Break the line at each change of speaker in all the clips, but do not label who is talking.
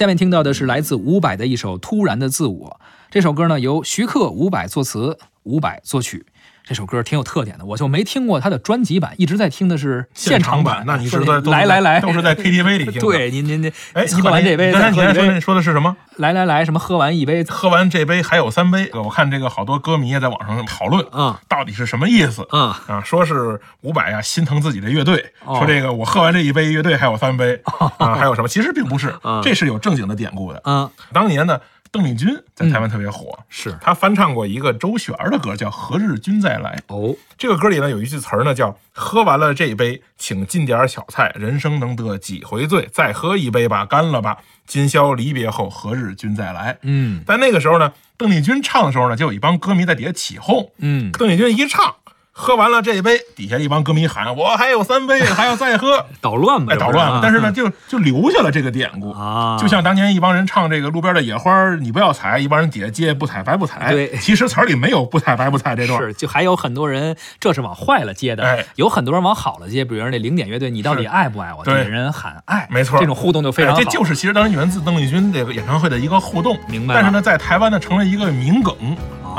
下面听到的是来自伍佰的一首《突然的自我》。这首歌呢，由徐克、伍佰作词，伍佰作曲。这首歌挺有特点的，我就没听过他的专辑版，一直在听的是
现
场
版。那你是
在
都
来来来，
都是在 KTV 里听的。
对，您您您，
哎，
喝完这杯，
刚才你
说
说说的是什么？
来来来，什么喝完一杯，
喝完这杯还有三杯。我看这个好多歌迷也在网上讨论，
啊，
到底是什么意思？
啊
啊，说是伍佰呀心疼自己的乐队，说这个我喝完这一杯，乐队还有三杯啊，还有什么？其实并不是，这是有正经的典故的。
啊，
当年呢。邓丽君在台湾特别火，
是
她翻唱过一个周璇的歌，叫《何日君再来》。
哦，
这个歌里呢有一句词儿呢，叫“喝完了这一杯，请进点小菜，人生能得几回醉？再喝一杯吧，干了吧！今宵离别后，何日君再来？”
嗯，
但那个时候呢，邓丽君唱的时候呢，就有一帮歌迷在底下起哄。
嗯，
邓丽君一唱。喝完了这一杯，底下一帮歌迷喊：“我还有三杯，还要再喝。”
捣乱吧，
捣乱了。但是呢，就就留下了这个典故
啊。
就像当年一帮人唱这个路边的野花，你不要采；一帮人底下接不采白不采。
对，
其实词儿里没有不采白不采这段。
是，就还有很多人这是往坏了接的，
哎，
有很多人往好了接。比如那零点乐队，你到底爱不爱我？
对，
人喊爱，
没错，
这种互动就非常好。
这就是其实当时源自邓丽君这个演唱会的一个互动。
明白。
但是呢，在台湾呢，成了一个名梗。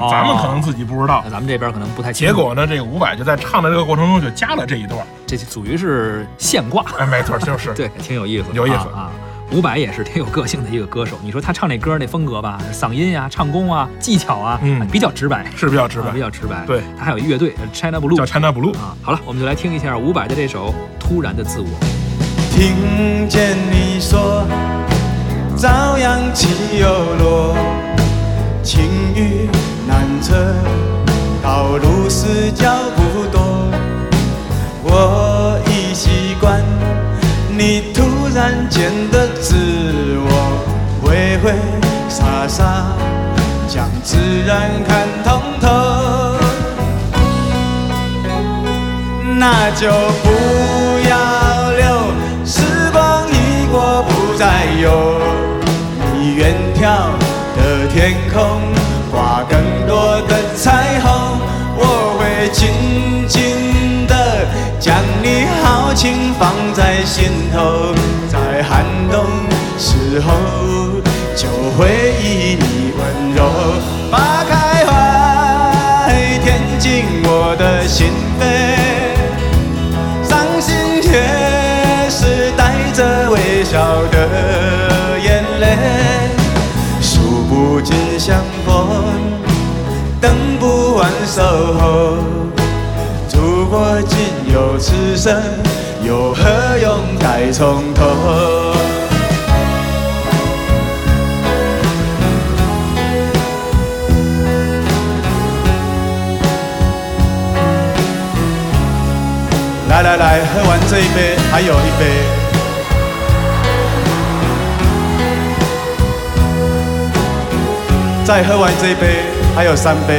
啊，咱们可能自己不知道，
那咱们这边可能不太清楚。
结果呢，这个伍佰就在唱的这个过程中就加了这一段，
这属于是现挂。
哎，没错，就是
对，挺有意思，
有意思
啊。伍佰也是挺有个性的一个歌手。你说他唱那歌那风格吧，嗓音呀、唱功啊、技巧啊，
嗯，
比较直白，
是比较直白，
比较直白。
对
他还有乐队 China Blue，
叫 China Blue
啊。好了，我们就来听一下伍佰的这首《突然的自我》。
听见你说，脚步多。我已习惯你突然间的自我，挥挥洒洒，将自然看通透。那就不要留，时光一过不再有。你远眺的天空，挂更。多的彩虹，会紧紧地将你豪情放在心头，在寒冬时候就回忆你温柔。把开怀，填进我的心扉，伤心也是带着微笑的眼泪，数不尽相逢。等不完守候，此生，又何用再从头？来来来，喝完这一杯，还有一杯。再喝完这一杯。还有三杯，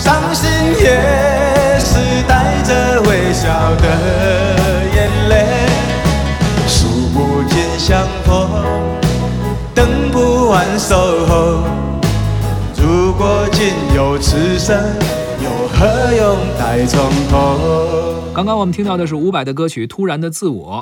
伤心也是带着微笑的眼泪，数不尽相逢，等不完守候。如果仅有此生，又何用再从头？
刚刚我们听到的是伍佰的歌曲《突然的自我》。